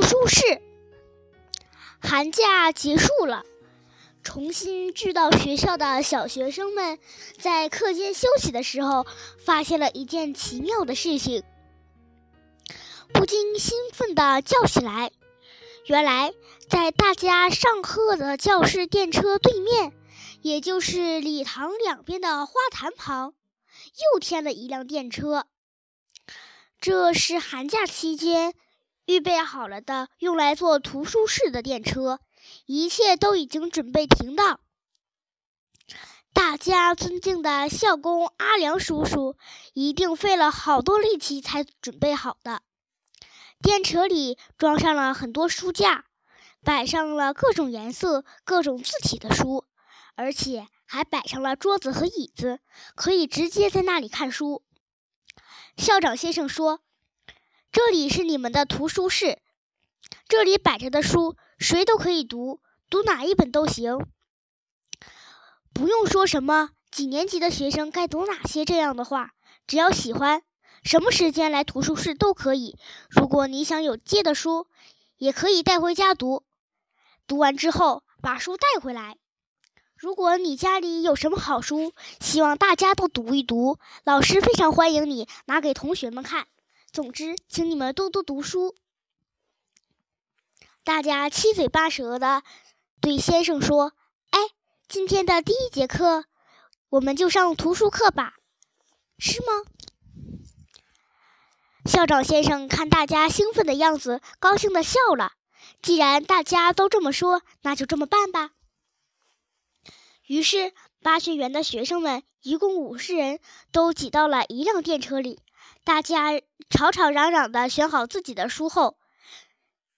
图书室。寒假结束了，重新聚到学校的小学生们在课间休息的时候，发现了一件奇妙的事情，不禁兴奋地叫起来。原来，在大家上课的教室电车对面，也就是礼堂两边的花坛旁，又添了一辆电车。这是寒假期间。预备好了的，用来做图书室的电车，一切都已经准备停当。大家尊敬的校工阿良叔叔，一定费了好多力气才准备好的。电车里装上了很多书架，摆上了各种颜色、各种字体的书，而且还摆上了桌子和椅子，可以直接在那里看书。校长先生说。这里是你们的图书室，这里摆着的书谁都可以读，读哪一本都行，不用说什么几年级的学生该读哪些这样的话，只要喜欢，什么时间来图书室都可以。如果你想有借的书，也可以带回家读，读完之后把书带回来。如果你家里有什么好书，希望大家都读一读，老师非常欢迎你拿给同学们看。总之，请你们多多读书。大家七嘴八舌的对先生说：“哎，今天的第一节课，我们就上图书课吧，是吗？”校长先生看大家兴奋的样子，高兴的笑了。既然大家都这么说，那就这么办吧。于是，八学园的学生们一共五十人，都挤到了一辆电车里。大家吵吵嚷嚷的选好自己的书后，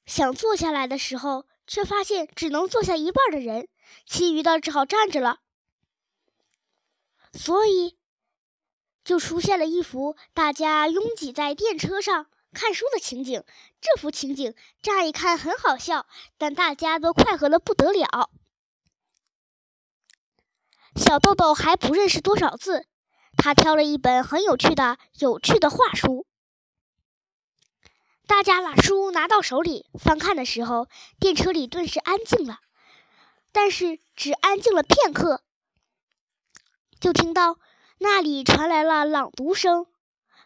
想坐下来的时候，却发现只能坐下一半的人，其余的只好站着了。所以，就出现了一幅大家拥挤在电车上看书的情景。这幅情景乍一看很好笑，但大家都快活的不得了。小豆豆还不认识多少字。他挑了一本很有趣的、有趣的画书。大家把书拿到手里翻看的时候，电车里顿时安静了。但是只安静了片刻，就听到那里传来了朗读声、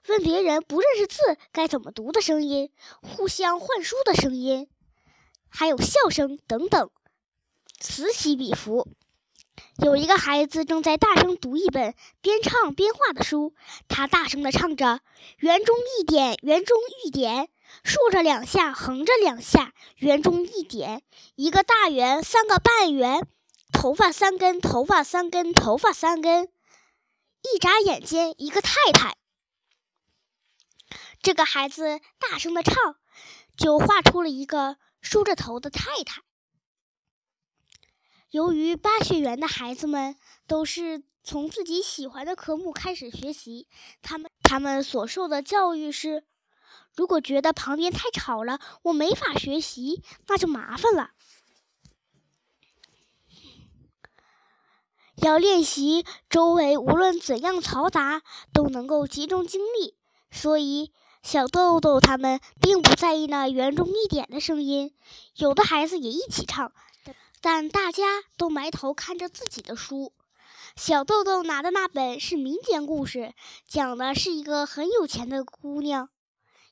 问别人不认识字该怎么读的声音、互相换书的声音，还有笑声等等，此起彼伏。有一个孩子正在大声读一本边唱边画的书，他大声地唱着：“圆中一点，圆中一点，竖着两下，横着两下，圆中一点，一个大圆，三个半圆，头发三根，头发三根，头发三根，一眨眼间，一个太太。”这个孩子大声地唱，就画出了一个梳着头的太太。由于巴学园的孩子们都是从自己喜欢的科目开始学习，他们他们所受的教育是：如果觉得旁边太吵了，我没法学习，那就麻烦了。要练习周围无论怎样嘈杂都能够集中精力，所以小豆豆他们并不在意那圆中一点的声音。有的孩子也一起唱。但大家都埋头看着自己的书。小豆豆拿的那本是民间故事，讲的是一个很有钱的姑娘，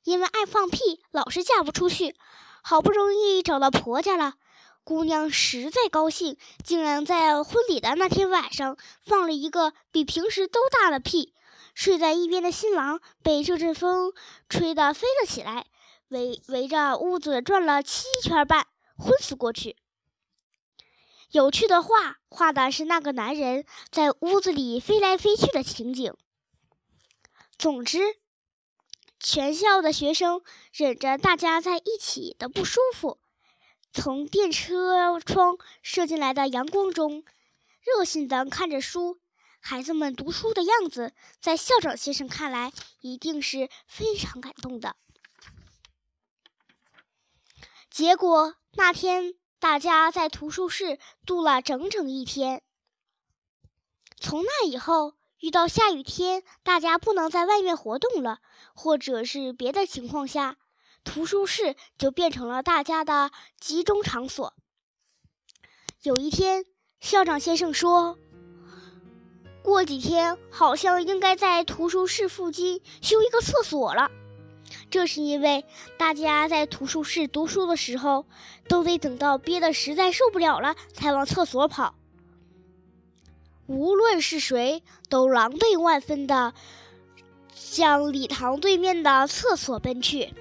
因为爱放屁，老是嫁不出去。好不容易找到婆家了，姑娘实在高兴，竟然在婚礼的那天晚上放了一个比平时都大的屁。睡在一边的新郎被这阵风吹得飞了起来，围围着屋子转了七圈半，昏死过去。有趣的画画的是那个男人在屋子里飞来飞去的情景。总之，全校的学生忍着大家在一起的不舒服，从电车窗射进来的阳光中，热心地看着书。孩子们读书的样子，在校长先生看来，一定是非常感动的。结果那天。大家在图书室度了整整一天。从那以后，遇到下雨天，大家不能在外面活动了，或者是别的情况下，图书室就变成了大家的集中场所。有一天，校长先生说：“过几天好像应该在图书室附近修一个厕所了。”这是因为大家在图书室读书的时候，都得等到憋得实在受不了了才往厕所跑。无论是谁，都狼狈万分的向礼堂对面的厕所奔去。